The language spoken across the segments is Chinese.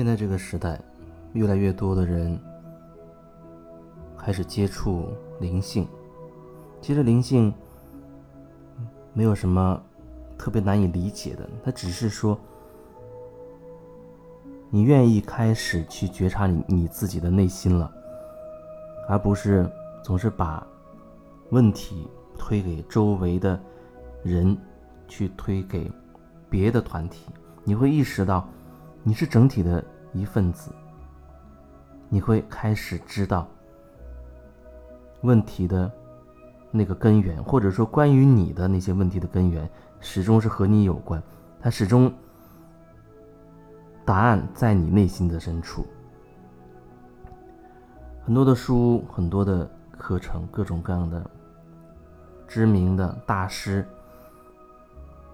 现在这个时代，越来越多的人开始接触灵性。其实灵性没有什么特别难以理解的，它只是说你愿意开始去觉察你你自己的内心了，而不是总是把问题推给周围的人，去推给别的团体。你会意识到。你是整体的一份子，你会开始知道问题的那个根源，或者说关于你的那些问题的根源，始终是和你有关。它始终答案在你内心的深处。很多的书，很多的课程，各种各样的知名的大师，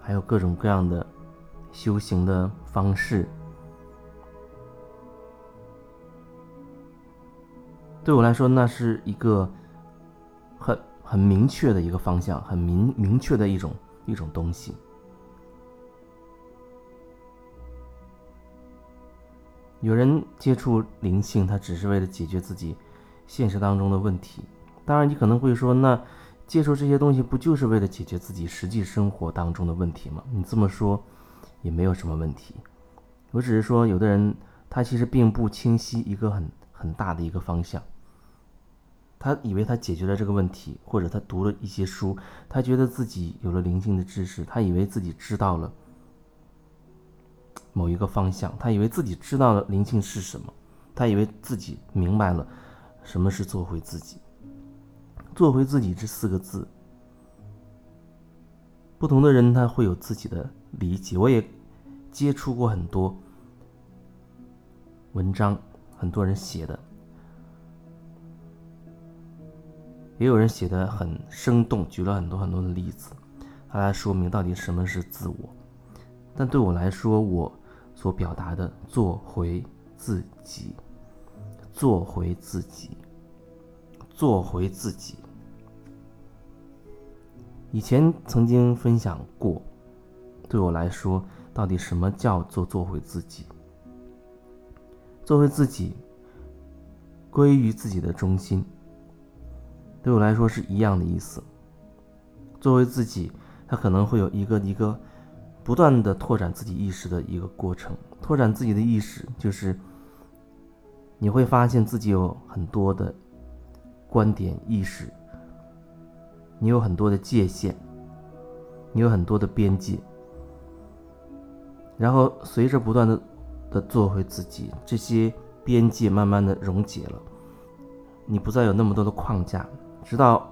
还有各种各样的修行的方式。对我来说，那是一个很很明确的一个方向，很明明确的一种一种东西。有人接触灵性，他只是为了解决自己现实当中的问题。当然，你可能会说，那接触这些东西不就是为了解决自己实际生活当中的问题吗？你这么说也没有什么问题。我只是说，有的人他其实并不清晰一个很很大的一个方向。他以为他解决了这个问题，或者他读了一些书，他觉得自己有了灵性的知识，他以为自己知道了某一个方向，他以为自己知道了灵性是什么，他以为自己明白了什么是做回自己。做回自己这四个字，不同的人他会有自己的理解。我也接触过很多文章，很多人写的。也有人写的很生动，举了很多很多的例子，他来说明到底什么是自我。但对我来说，我所表达的“做回自己”，做回自己，做回自己。以前曾经分享过，对我来说，到底什么叫做做回自己？做回自己，归于自己的中心。对我来说是一样的意思。作为自己，他可能会有一个一个不断的拓展自己意识的一个过程。拓展自己的意识，就是你会发现自己有很多的观点意识，你有很多的界限，你有很多的边界。然后随着不断的的做回自己，这些边界慢慢的溶解了，你不再有那么多的框架。直到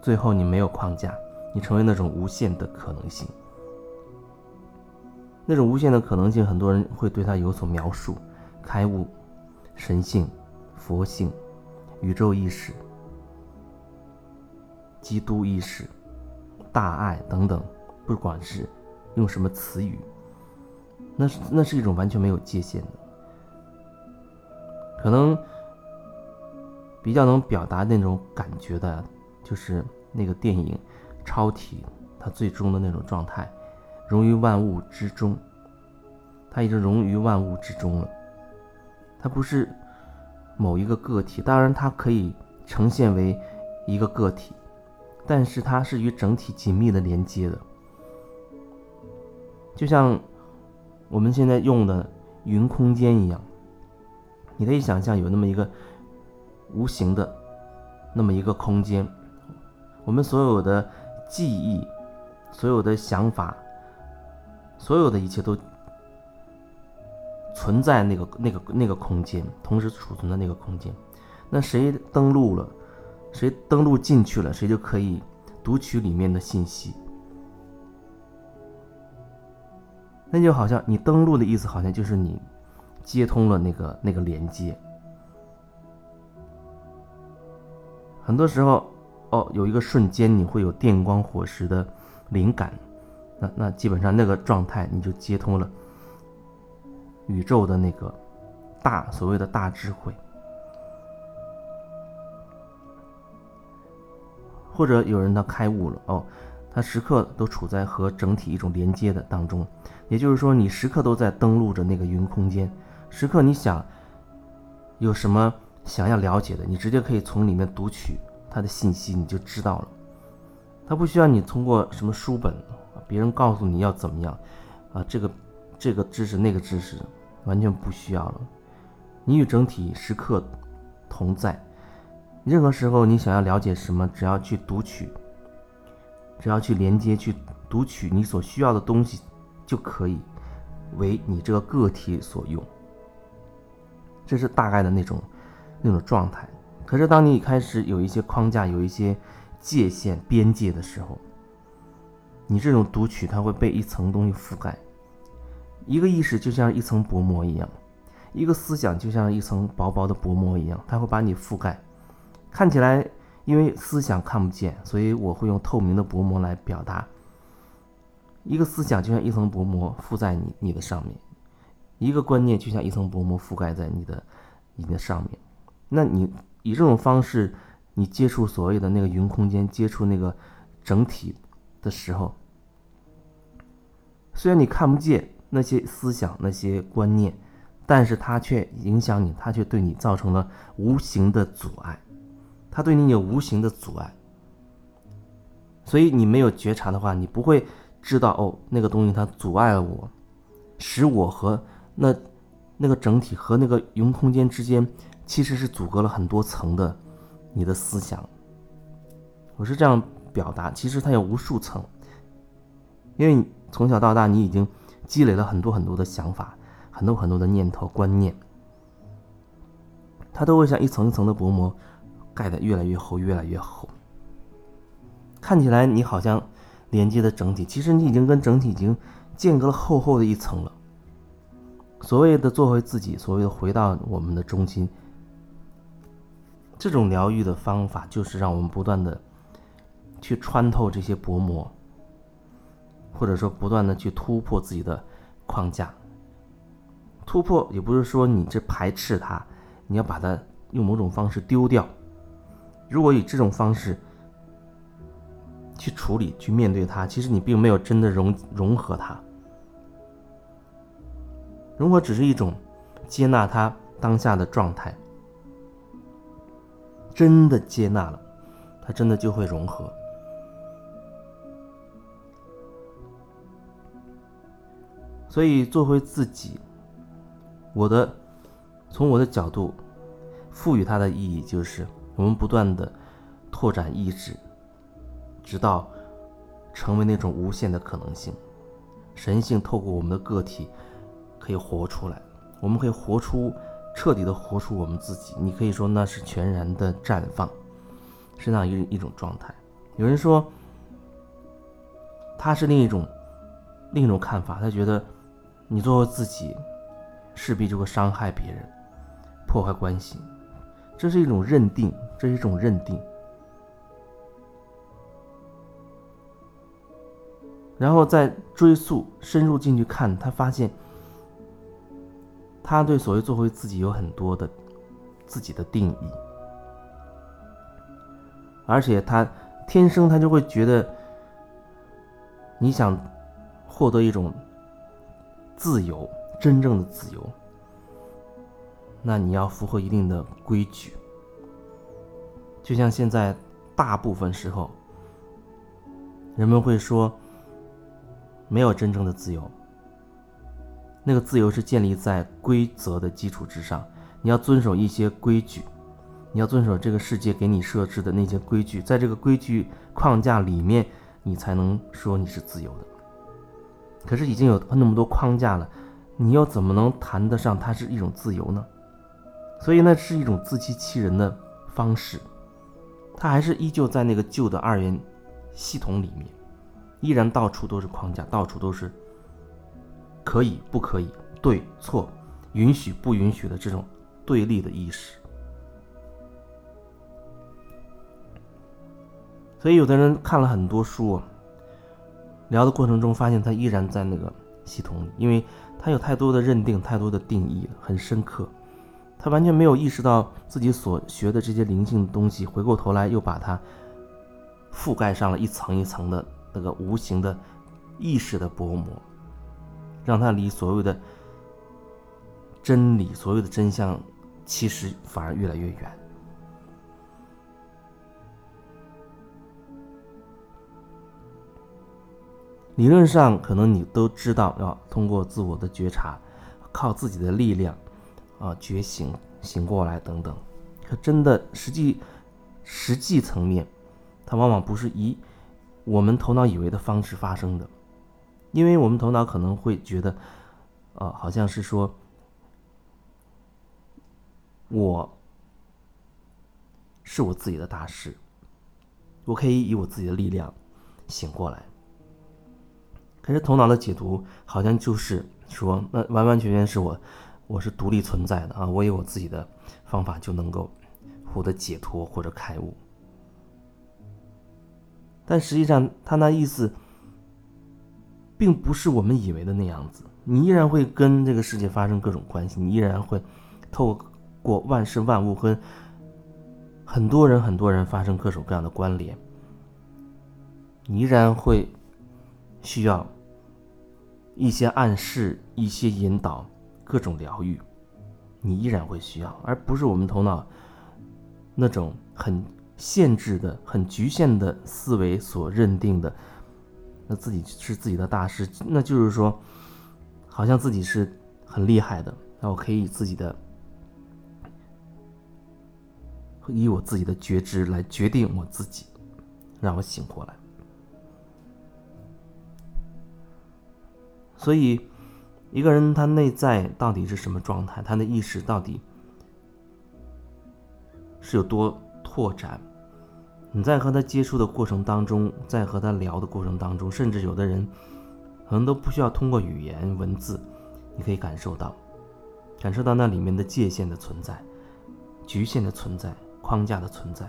最后，你没有框架，你成为那种无限的可能性。那种无限的可能性，很多人会对它有所描述：开悟、神性、佛性、宇宙意识、基督意识、大爱等等。不管是用什么词语，那是那是一种完全没有界限的，可能。比较能表达那种感觉的，就是那个电影《超体》，它最终的那种状态，融于万物之中。它已经融于万物之中了。它不是某一个个体，当然它可以呈现为一个个体，但是它是与整体紧密的连接的。就像我们现在用的云空间一样，你可以想象有那么一个。无形的那么一个空间，我们所有的记忆、所有的想法、所有的一切都存在那个、那个、那个空间，同时储存在那个空间。那谁登录了，谁登录进去了，谁就可以读取里面的信息。那就好像你登录的意思，好像就是你接通了那个那个连接。很多时候，哦，有一个瞬间你会有电光火石的灵感，那那基本上那个状态你就接通了宇宙的那个大所谓的大智慧，或者有人他开悟了哦，他时刻都处在和整体一种连接的当中，也就是说你时刻都在登录着那个云空间，时刻你想有什么想要了解的，你直接可以从里面读取他的信息，你就知道了。他不需要你通过什么书本，别人告诉你要怎么样，啊，这个这个知识那个知识，完全不需要了。你与整体时刻同在，任何时候你想要了解什么，只要去读取，只要去连接去读取你所需要的东西，就可以为你这个个体所用。这是大概的那种那种状态。可是当你开始有一些框架，有一些。界限边界的时候，你这种读取它会被一层东西覆盖。一个意识就像一层薄膜一样，一个思想就像一层薄薄的薄膜一样，它会把你覆盖。看起来，因为思想看不见，所以我会用透明的薄膜来表达。一个思想就像一层薄膜覆在你你的上面，一个观念就像一层薄膜覆盖在你的你的上面。那你以这种方式。你接触所谓的那个云空间，接触那个整体的时候，虽然你看不见那些思想、那些观念，但是它却影响你，它却对你造成了无形的阻碍，它对你有无形的阻碍。所以你没有觉察的话，你不会知道哦，那个东西它阻碍了我，使我和那那个整体和那个云空间之间其实是阻隔了很多层的。你的思想，我是这样表达，其实它有无数层，因为从小到大你已经积累了很多很多的想法，很多很多的念头观念，它都会像一层一层的薄膜盖得越来越厚，越来越厚。看起来你好像连接的整体，其实你已经跟整体已经间隔了厚厚的一层了。所谓的做回自己，所谓的回到我们的中心。这种疗愈的方法就是让我们不断的去穿透这些薄膜，或者说不断的去突破自己的框架。突破也不是说你这排斥它，你要把它用某种方式丢掉。如果以这种方式去处理、去面对它，其实你并没有真的融融合它。融合只是一种接纳它当下的状态。真的接纳了，它真的就会融合。所以做回自己，我的从我的角度赋予它的意义，就是我们不断的拓展意志，直到成为那种无限的可能性。神性透过我们的个体可以活出来，我们可以活出。彻底的活出我们自己，你可以说那是全然的绽放，是那样一一种状态。有人说，他是另一种另一种看法，他觉得你做自己，势必就会伤害别人，破坏关系，这是一种认定，这是一种认定。然后再追溯深入进去看，他发现。他对所谓做回自己有很多的自己的定义，而且他天生他就会觉得，你想获得一种自由，真正的自由，那你要符合一定的规矩。就像现在大部分时候，人们会说，没有真正的自由。那个自由是建立在规则的基础之上，你要遵守一些规矩，你要遵守这个世界给你设置的那些规矩，在这个规矩框架里面，你才能说你是自由的。可是已经有那么多框架了，你又怎么能谈得上它是一种自由呢？所以那是一种自欺欺人的方式，它还是依旧在那个旧的二元系统里面，依然到处都是框架，到处都是。可以不可以？对错，允许不允许的这种对立的意识。所以，有的人看了很多书，聊的过程中发现他依然在那个系统里，因为他有太多的认定，太多的定义，很深刻。他完全没有意识到自己所学的这些灵性的东西，回过头来又把它覆盖上了一层一层的那个无形的意识的薄膜。让他离所谓的真理、所有的真相，其实反而越来越远。理论上，可能你都知道要通过自我的觉察，靠自己的力量，啊，觉醒、醒过来等等。可真的实际实际层面，它往往不是以我们头脑以为的方式发生的，因为我们头脑可能会觉得，呃，好像是说，我是我自己的大师，我可以以我自己的力量醒过来。可是头脑的解读好像就是说，那完完全全是我，我是独立存在的啊，我有我自己的方法就能够获得解脱或者开悟。但实际上，他那意思并不是我们以为的那样子。你依然会跟这个世界发生各种关系，你依然会透过万事万物跟很多人很多人发生各种各样的关联，你依然会需要。一些暗示，一些引导，各种疗愈，你依然会需要，而不是我们头脑那种很限制的、很局限的思维所认定的。那自己是自己的大师，那就是说，好像自己是很厉害的，那我可以以自己的，以我自己的觉知来决定我自己，让我醒过来。所以，一个人他内在到底是什么状态？他的意识到底是有多拓展？你在和他接触的过程当中，在和他聊的过程当中，甚至有的人可能都不需要通过语言文字，你可以感受到，感受到那里面的界限的存在、局限的存在、框架的存在。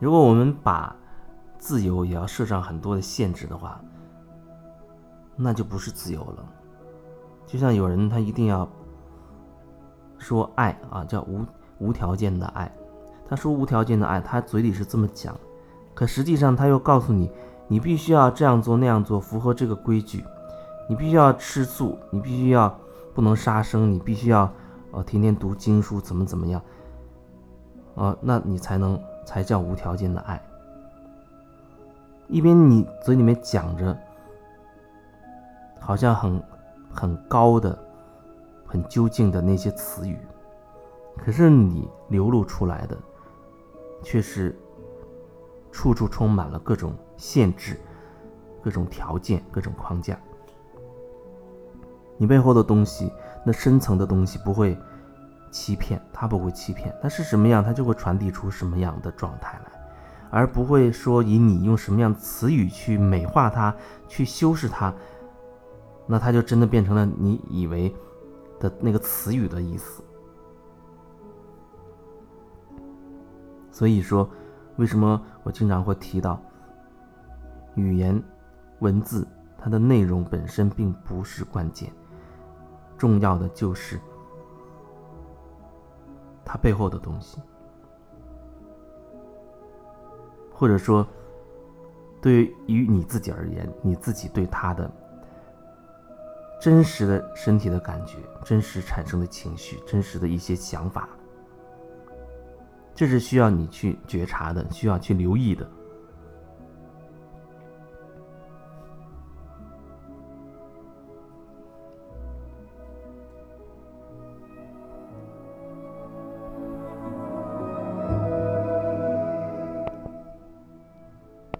如果我们把自由也要设上很多的限制的话，那就不是自由了。就像有人他一定要说爱啊，叫无无条件的爱。他说无条件的爱，他嘴里是这么讲，可实际上他又告诉你，你必须要这样做那样做，符合这个规矩。你必须要吃素，你必须要不能杀生，你必须要呃天天读经书，怎么怎么样，啊，那你才能才叫无条件的爱。一边你嘴里面讲着，好像很很高的、很究竟的那些词语，可是你流露出来的，却是处处充满了各种限制、各种条件、各种框架。你背后的东西，那深层的东西不会欺骗，它不会欺骗，它是什么样，它就会传递出什么样的状态来。而不会说以你用什么样词语去美化它，去修饰它，那它就真的变成了你以为的那个词语的意思。所以说，为什么我经常会提到语言文字，它的内容本身并不是关键，重要的就是它背后的东西。或者说，对于你自己而言，你自己对他的真实的身体的感觉、真实产生的情绪、真实的一些想法，这是需要你去觉察的，需要去留意的。